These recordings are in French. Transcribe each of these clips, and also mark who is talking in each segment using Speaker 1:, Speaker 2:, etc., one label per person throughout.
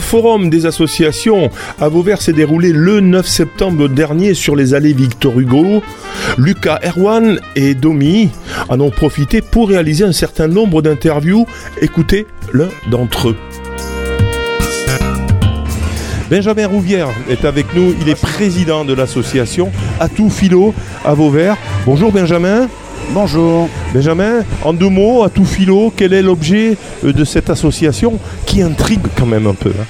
Speaker 1: forum des associations à Vauvert s'est déroulé le 9 septembre dernier sur les allées Victor Hugo. Lucas Erwan et Domi en ont profité pour réaliser un certain nombre d'interviews. Écoutez l'un d'entre eux. Benjamin Rouvière est avec nous, il est président de l'association Atout Philo à Vauvert. Bonjour Benjamin.
Speaker 2: Bonjour.
Speaker 1: Benjamin, en deux mots, Atout Philo, quel est l'objet euh, de cette association qui intrigue quand même un peu hein?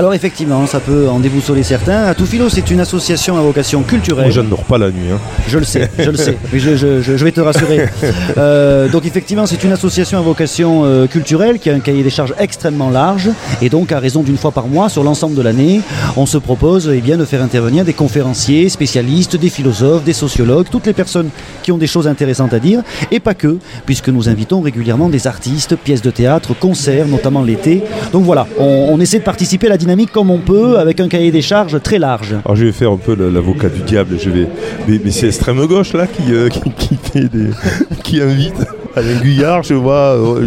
Speaker 2: Alors effectivement, ça peut en déboussoler certains. Atout Philo, c'est une association à vocation culturelle.
Speaker 1: Moi, je ne dors pas la nuit. Hein.
Speaker 2: Je le sais, je le sais. Mais je, vais te rassurer. Euh, donc effectivement, c'est une association à vocation euh, culturelle qui a un cahier des charges extrêmement large. Et donc, à raison d'une fois par mois, sur l'ensemble de l'année, on se propose eh bien, de faire intervenir des conférenciers, spécialistes, des philosophes, des sociologues, toutes les personnes qui ont des choses intéressantes à dire. Et pas que, puisque nous invitons régulièrement des artistes, pièces de théâtre, concerts, notamment l'été. Donc voilà, on, on essaie de participer à la dynamique comme on peut, avec un cahier des charges très large.
Speaker 1: Alors je vais faire un peu l'avocat du diable. Je vais, mais, c'est l'extrême gauche là qui, euh, qui, qui invite. Alain Guyard, je vois euh,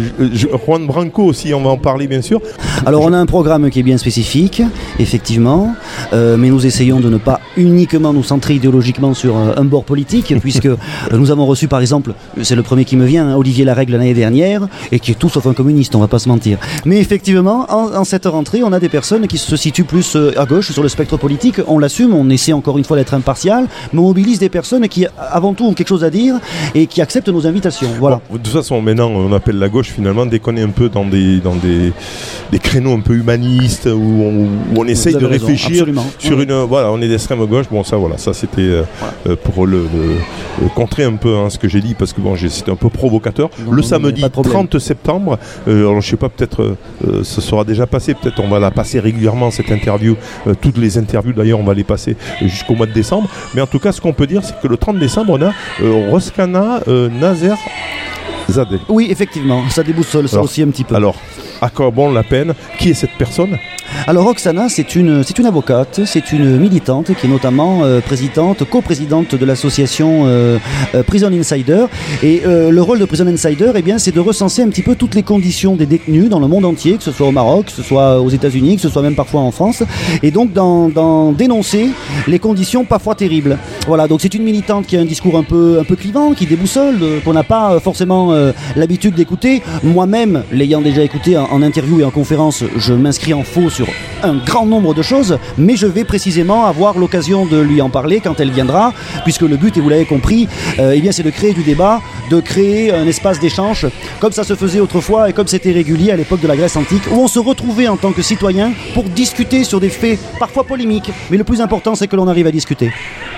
Speaker 1: Juan Branco aussi, on va en parler bien sûr.
Speaker 2: Alors on a un programme qui est bien spécifique, effectivement, euh, mais nous essayons de ne pas uniquement nous centrer idéologiquement sur un bord politique, puisque nous avons reçu par exemple, c'est le premier qui me vient, hein, Olivier Larègle l'année dernière, et qui est tout sauf un communiste, on va pas se mentir. Mais effectivement, en, en cette rentrée, on a des personnes qui se situe plus euh, à gauche sur le spectre politique. On l'assume, on essaie encore une fois d'être impartial, mais on mobilise des personnes qui, avant tout, ont quelque chose à dire et qui acceptent nos invitations. Voilà.
Speaker 1: De toute façon, maintenant, on appelle la gauche finalement dès qu'on est un peu dans des, dans des, des créneaux un peu humanistes où on, essaye de réfléchir sur une. Voilà, on est d'extrême gauche. Bon, ça, voilà, ça c'était euh, euh, pour le, contrer un peu hein, ce que j'ai dit parce que bon, c'était un peu provocateur. le samedi 30 septembre, alors je sais pas, peut-être ce sera déjà passé, peut-être on va la passer régulièrement cette interview. Euh, toutes les interviews d'ailleurs, on va les passer jusqu'au mois de décembre. Mais en tout cas, ce qu'on peut dire, c'est que le 30 décembre, on a euh, Roskana euh, Nazer Zadeh.
Speaker 2: Oui, effectivement, ça déboussole ça aussi un petit peu.
Speaker 1: Alors, à quoi bon la peine? Qui est cette personne?
Speaker 2: Alors Roxana, c'est une, c'est une avocate, c'est une militante qui est notamment euh, présidente, coprésidente de l'association euh, euh, Prison Insider. Et le rôle de Prison Insider, eh bien, c'est de recenser un petit peu toutes les conditions des détenus dans le monde entier, que ce soit au Maroc, que ce soit aux États-Unis, que ce soit même parfois en France, et donc d'en, dénoncer les conditions parfois terribles. Voilà, donc c'est une militante qui a un discours un peu, un peu clivant, qui déboussole, qu'on n'a pas forcément l'habitude d'écouter. Moi-même, l'ayant déjà écouté en, en interview et en conférence, je m'inscris en faux sur sur un grand nombre de choses, mais je vais précisément avoir l'occasion de lui en parler quand elle viendra, puisque le but, et vous l'avez compris, euh, eh bien, c'est de créer du débat, de créer un espace d'échange, comme ça se faisait autrefois et comme c'était régulier à l'époque de la Grèce antique, où on se retrouvait en tant que citoyen pour discuter sur des faits parfois polémiques, mais le plus important, c'est que l'on arrive à discuter.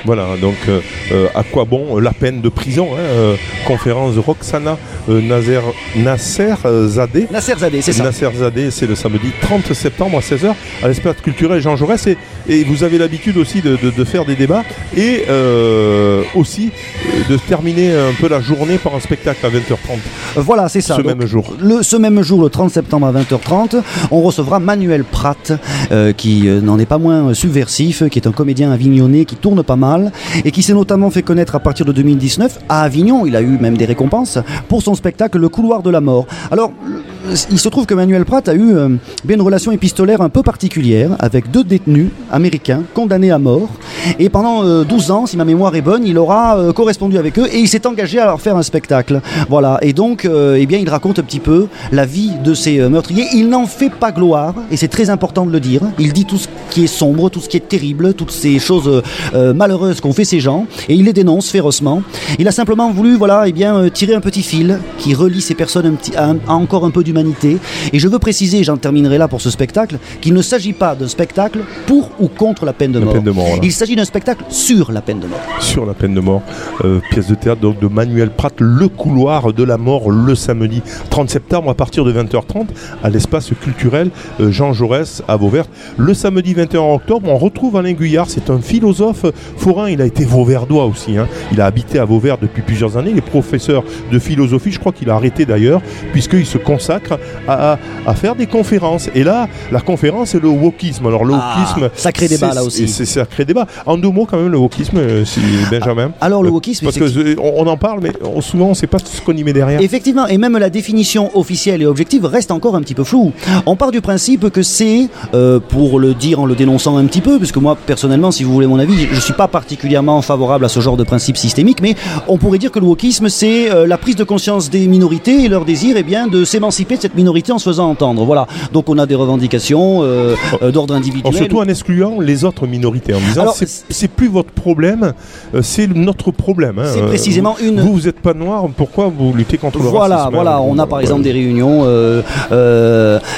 Speaker 1: Voilà, donc euh, euh, à quoi bon la peine de prison hein, Conférence de Roxana Nasser, Nasser Zadeh.
Speaker 2: Nasser Zadeh, c'est ça.
Speaker 1: Nasser Zadeh, c'est le samedi 30 septembre à 16h à l'espace culturel Jean Jaurès. Et, et vous avez l'habitude aussi de, faire des débats et euh, aussi de terminer un peu la journée par un spectacle à 20h30.
Speaker 2: Voilà, c'est ça.
Speaker 1: Ce même jour.
Speaker 2: Le, ce même jour, le 30 septembre à 20h30, on recevra Manuel Pratt, euh, qui euh, n'en est pas moins subversif, qui est un comédien avignonné, qui tourne pas mal et qui s'est notamment fait connaître à partir de 2019 à Avignon. Il a eu même des récompenses pour son spectacle Le couloir de la mort. Alors, il se trouve que Manuel Pratt a eu bien une relation épistolaire un peu particulière avec deux détenus américains condamnés à mort. Et pendant 12 euh, ans, si ma mémoire est bonne, il aura euh, correspondu avec eux et il s'est engagé à leur faire un spectacle. Voilà. Et donc, euh, eh bien, il raconte un petit peu la vie de ces meurtriers. Il n'en fait pas gloire, et c'est très important de le dire. Il dit tout ce qui est sombre, tout ce qui est terrible, toutes ces choses malheureuses qu'ont fait ces gens, et il les dénonce férocement. Il a simplement voulu, voilà, eh bien, tirer un petit fil qui relie ces personnes un petit, à, encore un peu d'humanité. Et je veux préciser, j'en terminerai là pour ce spectacle, qu'il ne s'agit pas d'un spectacle pour ou contre la peine de mort. Il s'agit d'un spectacle sur la peine de mort.
Speaker 1: Sur la peine de mort. Euh, pièce de théâtre donc, de Manuel Pratt, Le couloir de la mort, le samedi 30 septembre à partir de 20h30 à l'espace culturel euh, Jean Jaurès à Vauvert. Le samedi 21 octobre, on retrouve Alain Guyard. C'est un philosophe forain. Il a été vauverdois aussi. Hein. Il a habité à Vauvert depuis plusieurs années. Il est professeur de philosophie. Je crois qu'il a arrêté d'ailleurs, puisqu'il se consacre à, faire des conférences. Et là, la conférence, c'est le wokisme. Alors, le ah, wokisme.
Speaker 2: Sacré débat, là aussi.
Speaker 1: C'est sacré débat. En deux mots, quand même, le wokisme, euh, Benjamin.
Speaker 2: Ah, alors, le wokisme.
Speaker 1: Parce qu'on on en parle, mais souvent, on ne sait pas ce qu'on y met derrière.
Speaker 2: Effectivement, et même la définition officielle et objective reste encore un petit peu floue. On part du principe que c'est, euh, pour le dire en le dénonçant un petit peu, parce que moi, personnellement, si vous voulez mon avis, je ne suis pas particulièrement favorable à ce genre de principe systémique, mais on pourrait dire que le wokisme, c'est euh, la prise de conscience des minorités et leur désir eh bien, de s'émanciper de cette minorité en se faisant entendre. Voilà. Donc on a des revendications euh, euh, d'ordre individuel.
Speaker 1: surtout en excluant les autres minorités, en disant c'est plus votre problème, c'est notre problème. Hein.
Speaker 2: C'est précisément une.
Speaker 1: Vous, vous n'êtes pas noir, pourquoi vous luttez contre le
Speaker 2: voilà, racisme Voilà, on a par exemple des réunions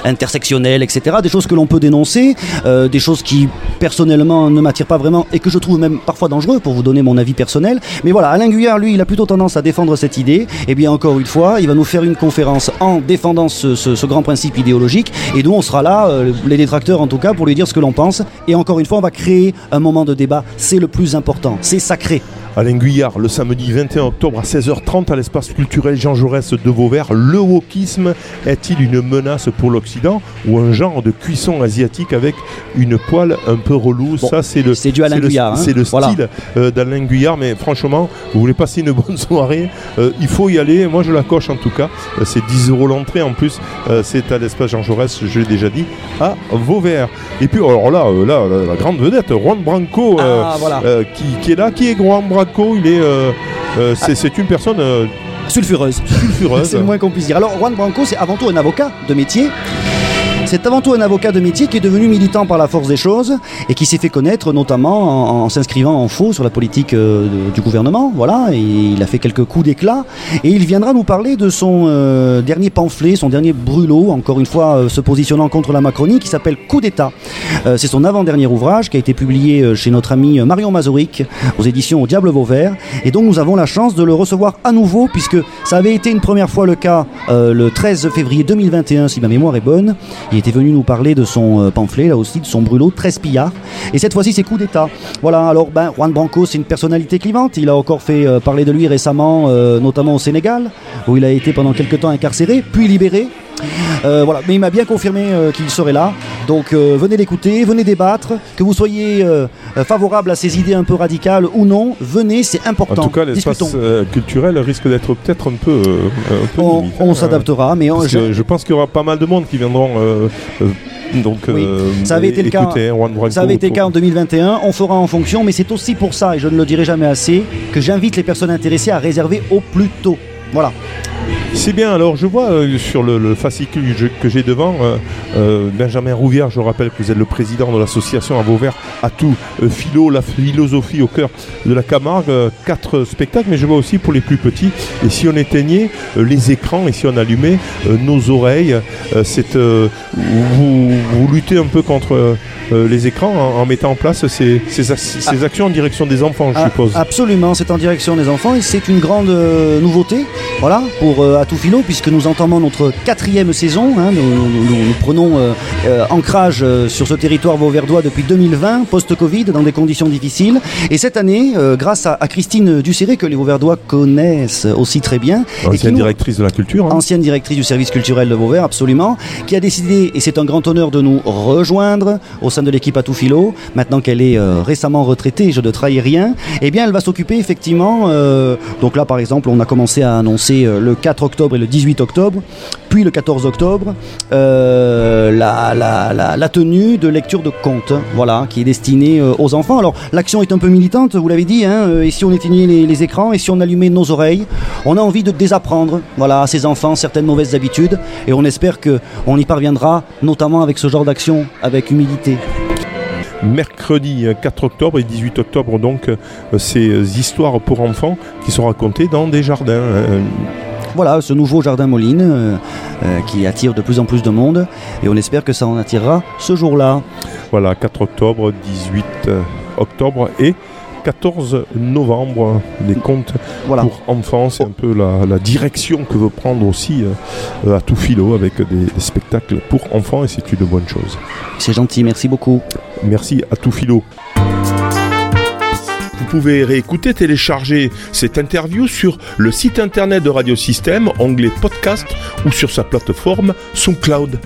Speaker 2: intersectionnelles, etc. Des choses que l'on peut dénoncer, des choses qui personnellement ne m'attirent pas vraiment et que je trouve même parfois dangereux pour vous donner mon avis personnel. Mais voilà, Alain Guyard, lui, il a plutôt tendance à défendre cette idée. Et eh bien encore une fois, il va nous faire une conférence en défendant ce, grand principe idéologique. Et nous, on sera là, euh, les détracteurs en tout cas, pour lui dire ce que l'on pense. Et encore une fois, on va créer un moment de débat. C'est le plus important. C'est sacré.
Speaker 1: Alain Guyard, le samedi 21 octobre à 16h30 à l'espace culturel Jean Jaurès de Vauvert. Le wokisme est-il une menace pour l'Occident ou un genre de cuisson asiatique avec une poêle un peu relou? Ça, c'est le,
Speaker 2: c'est du Alain Guyard.
Speaker 1: C'est le hein. style euh, d'Alain Guyard, mais franchement, vous voulez passer une bonne soirée, euh, il faut y aller. Moi, je la coche en tout cas. Euh, c'est 10 euros l'entrée en plus. c'est à l'espace Jean Jaurès, je l'ai déjà dit, à Vauvert. Et puis, alors là, là, la, grande vedette, Juan Branco, ah, qui, qui, est là. Qui est Juan Branco il est, euh, euh, c'est, une personne euh,
Speaker 2: sulfureuse.
Speaker 1: Sulfureuse.
Speaker 2: c'est le moins qu'on puisse dire. Alors Juan Branco, c'est avant tout un avocat de métier. C'est avant tout un avocat de métier qui est devenu militant par la force des choses et qui s'est fait connaître notamment en, s'inscrivant en faux sur la politique euh, du gouvernement. Voilà, il a fait quelques coups d'éclat et il viendra nous parler de son euh, dernier pamphlet, son dernier brûlot, encore une fois euh, se positionnant contre la Macronie, qui s'appelle Coup d'État. c'est son avant-dernier ouvrage qui a été publié chez notre ami Marion Mazoric aux éditions Au Diable Vauvert. Et donc nous avons la chance de le recevoir à nouveau puisque ça avait été une première fois le cas le 13 février 2021 si ma mémoire est bonne. Était venu nous parler de son euh, pamphlet, là aussi, de son brûlot, 13 pillards. Et cette fois-ci, c'est coup d'État. Voilà, alors, ben, Juan Branco, c'est une personnalité clivante. Il a encore fait euh, parler de lui récemment, euh, notamment au Sénégal, où il a été pendant quelques temps incarcéré, puis libéré. voilà, mais il m'a bien confirmé qu'il serait là. Donc venez l'écouter, venez débattre, que vous soyez favorable à ces idées un peu radicales ou non, venez, c'est important.
Speaker 1: En tout cas, l'espace culturel risque d'être peut-être un peu,
Speaker 2: On, on s'adaptera, mais
Speaker 1: je... je... pense qu'il y aura pas mal de monde qui viendront euh, donc,
Speaker 2: euh, ça avait été le cas. Ça avait été le cas en 2021. On fera en fonction, mais c'est aussi pour ça, et je ne le dirai jamais assez, que j'invite les personnes intéressées à réserver au plus tôt. Voilà.
Speaker 1: C'est bien, alors je vois euh, sur le, fascicule que j'ai devant, euh, euh, Benjamin Rouvière, je rappelle que vous êtes le président de l'association à Vauvert à tout philo, la philosophie au cœur de la Camargue, quatre spectacles, mais je vois aussi pour les plus petits, et si on éteignait les écrans et si on allumait nos oreilles, c'est, vous, luttez un peu contre les écrans en, mettant en place ces, ces, actions en direction des enfants, je ah, suppose.
Speaker 2: Absolument, c'est en direction des enfants et c'est une grande nouveauté, voilà, pour à tout philo, puisque nous entamons notre quatrième saison. Hein. nous, prenons euh, euh, ancrage euh, sur ce territoire vauverdois depuis 2020, post-Covid, dans des conditions difficiles. Et cette année, grâce à, Christine Ducéré, que les Vauverdois connaissent aussi très bien.
Speaker 1: Ancienne directrice de la culture.
Speaker 2: Hein. Ancienne directrice du service culturel de Vauvert, absolument. Qui a décidé, et c'est un grand honneur de nous rejoindre au sein de l'équipe à tout philo, maintenant qu'elle est récemment retraitée, je ne trahis rien, eh bien elle va s'occuper effectivement, donc là par exemple on a commencé à annoncer le 4 octobre et le 18 octobre, puis le 14 octobre, euh, la, tenue de lecture de contes, voilà, qui est destinée euh, aux enfants. Alors l'action est un peu militante, vous l'avez dit, hein, euh, et si on éteignait les, écrans, et si on allumait nos oreilles, on a envie de désapprendre, voilà, à ces enfants certaines mauvaises habitudes, et on espère que on y parviendra, notamment avec ce genre d'action, avec humilité
Speaker 1: mercredi 4 octobre et 18 octobre donc ces histoires pour enfants qui sont racontées dans des jardins.
Speaker 2: Voilà, ce nouveau jardin Moline euh, euh, qui attire de plus en plus de monde et on espère que ça en attirera ce jour-là.
Speaker 1: Voilà, 4 octobre, 18 euh, octobre et 14 novembre, les contes pour enfants. C'est un peu la, direction que veut prendre aussi à tout philo avec des, spectacles pour enfants et c'est une bonne chose.
Speaker 2: C'est gentil, merci beaucoup.
Speaker 1: Merci à tout philo. Pouvez réécouter, télécharger cette interview sur le site internet de Radiosystème, onglet podcast ou sur sa plateforme SoundCloud.